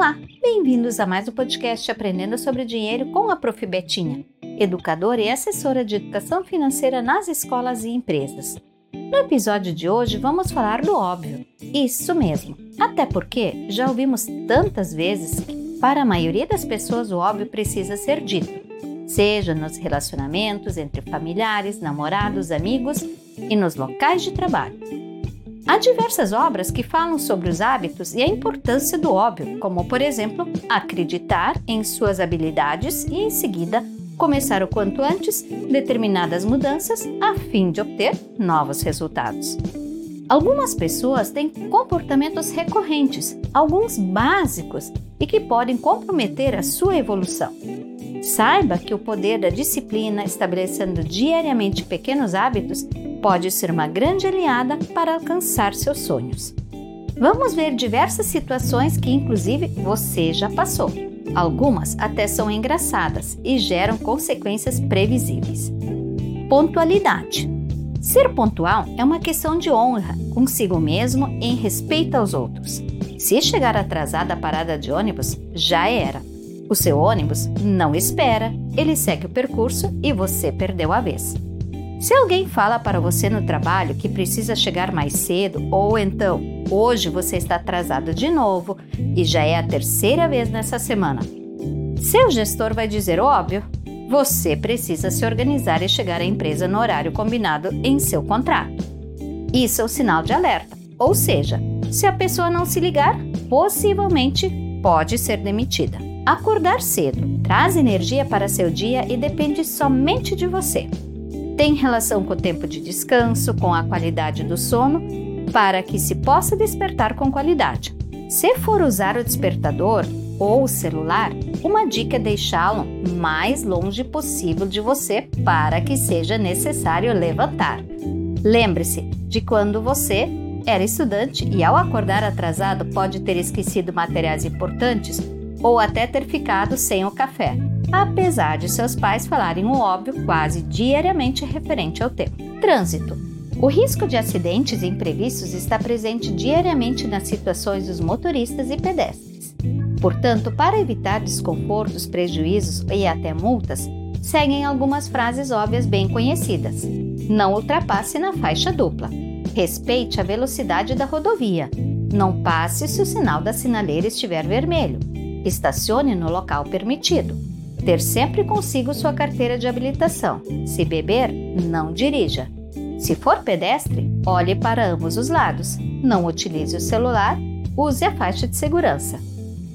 Olá, bem-vindos a mais um podcast Aprendendo sobre Dinheiro com a Prof. Betinha, educadora e assessora de educação financeira nas escolas e empresas. No episódio de hoje vamos falar do óbvio. Isso mesmo, até porque já ouvimos tantas vezes que, para a maioria das pessoas, o óbvio precisa ser dito, seja nos relacionamentos entre familiares, namorados, amigos e nos locais de trabalho. Há diversas obras que falam sobre os hábitos e a importância do óbvio, como, por exemplo, acreditar em suas habilidades e, em seguida, começar o quanto antes determinadas mudanças a fim de obter novos resultados. Algumas pessoas têm comportamentos recorrentes, alguns básicos e que podem comprometer a sua evolução. Saiba que o poder da disciplina, estabelecendo diariamente pequenos hábitos, pode ser uma grande aliada para alcançar seus sonhos. Vamos ver diversas situações que, inclusive, você já passou. Algumas até são engraçadas e geram consequências previsíveis. Pontualidade. Ser pontual é uma questão de honra consigo mesmo em respeito aos outros. Se chegar atrasado à parada de ônibus, já era. O seu ônibus não espera, ele segue o percurso e você perdeu a vez. Se alguém fala para você no trabalho que precisa chegar mais cedo, ou então hoje você está atrasado de novo e já é a terceira vez nessa semana, seu gestor vai dizer óbvio: você precisa se organizar e chegar à empresa no horário combinado em seu contrato. Isso é o sinal de alerta, ou seja, se a pessoa não se ligar, possivelmente pode ser demitida. Acordar cedo traz energia para seu dia e depende somente de você tem relação com o tempo de descanso, com a qualidade do sono, para que se possa despertar com qualidade. Se for usar o despertador ou o celular, uma dica é deixá-lo mais longe possível de você para que seja necessário levantar. Lembre-se de quando você era estudante e ao acordar atrasado pode ter esquecido materiais importantes ou até ter ficado sem o café apesar de seus pais falarem o óbvio quase diariamente referente ao tema. Trânsito. O risco de acidentes imprevistos está presente diariamente nas situações dos motoristas e pedestres. Portanto, para evitar desconfortos, prejuízos e até multas, seguem algumas frases óbvias bem conhecidas. Não ultrapasse na faixa dupla. Respeite a velocidade da rodovia. Não passe se o sinal da sinaleira estiver vermelho. Estacione no local permitido. Ter sempre consigo sua carteira de habilitação. Se beber, não dirija. Se for pedestre, olhe para ambos os lados. Não utilize o celular, use a faixa de segurança.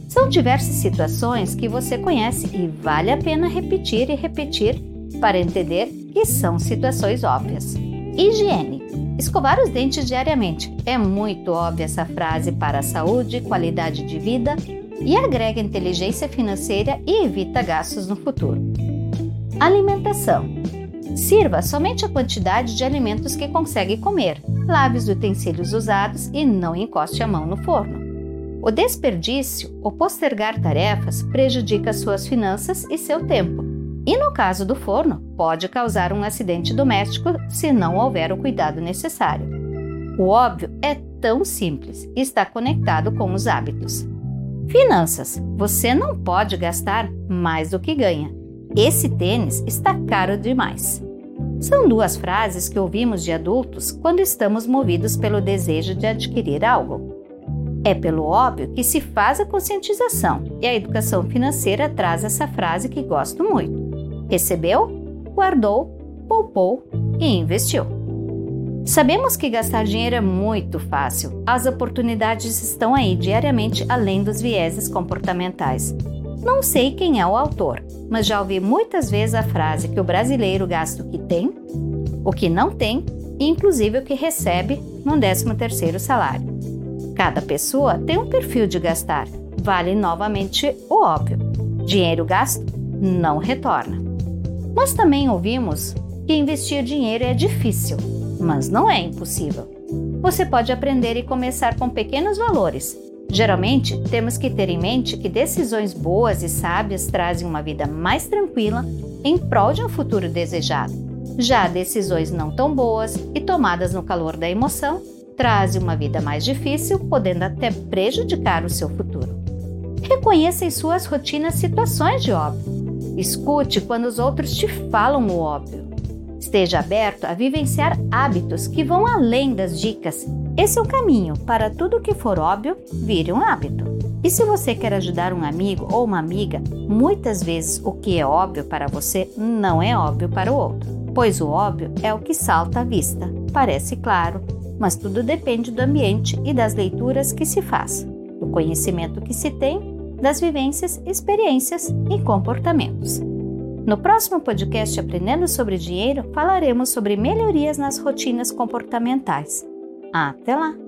São diversas situações que você conhece e vale a pena repetir e repetir para entender que são situações óbvias. Higiene. Escovar os dentes diariamente. É muito óbvia essa frase para a saúde, qualidade de vida e agrega inteligência financeira e evita gastos no futuro. Alimentação. Sirva somente a quantidade de alimentos que consegue comer. Lave os utensílios usados e não encoste a mão no forno. O desperdício ou postergar tarefas prejudica suas finanças e seu tempo. E no caso do forno, pode causar um acidente doméstico se não houver o cuidado necessário. O óbvio é tão simples e está conectado com os hábitos. Finanças. Você não pode gastar mais do que ganha. Esse tênis está caro demais. São duas frases que ouvimos de adultos quando estamos movidos pelo desejo de adquirir algo. É pelo óbvio que se faz a conscientização e a educação financeira traz essa frase que gosto muito. Recebeu, guardou, poupou e investiu. Sabemos que gastar dinheiro é muito fácil. As oportunidades estão aí diariamente além dos vieses comportamentais. Não sei quem é o autor, mas já ouvi muitas vezes a frase que o brasileiro gasta o que tem, o que não tem e inclusive o que recebe no 13º salário. Cada pessoa tem um perfil de gastar. Vale novamente o óbvio. Dinheiro gasto não retorna. Mas também ouvimos que investir dinheiro é difícil mas não é impossível. Você pode aprender e começar com pequenos valores. Geralmente, temos que ter em mente que decisões boas e sábias trazem uma vida mais tranquila em prol de um futuro desejado. Já decisões não tão boas e tomadas no calor da emoção trazem uma vida mais difícil, podendo até prejudicar o seu futuro. Reconheça em suas rotinas situações de óbvio. Escute quando os outros te falam o óbvio. Esteja aberto a vivenciar hábitos que vão além das dicas. Esse é o caminho para tudo que for óbvio vire um hábito. E se você quer ajudar um amigo ou uma amiga, muitas vezes o que é óbvio para você não é óbvio para o outro, pois o óbvio é o que salta à vista. Parece claro, mas tudo depende do ambiente e das leituras que se faz, do conhecimento que se tem, das vivências, experiências e comportamentos. No próximo podcast Aprendendo sobre Dinheiro, falaremos sobre melhorias nas rotinas comportamentais. Até lá!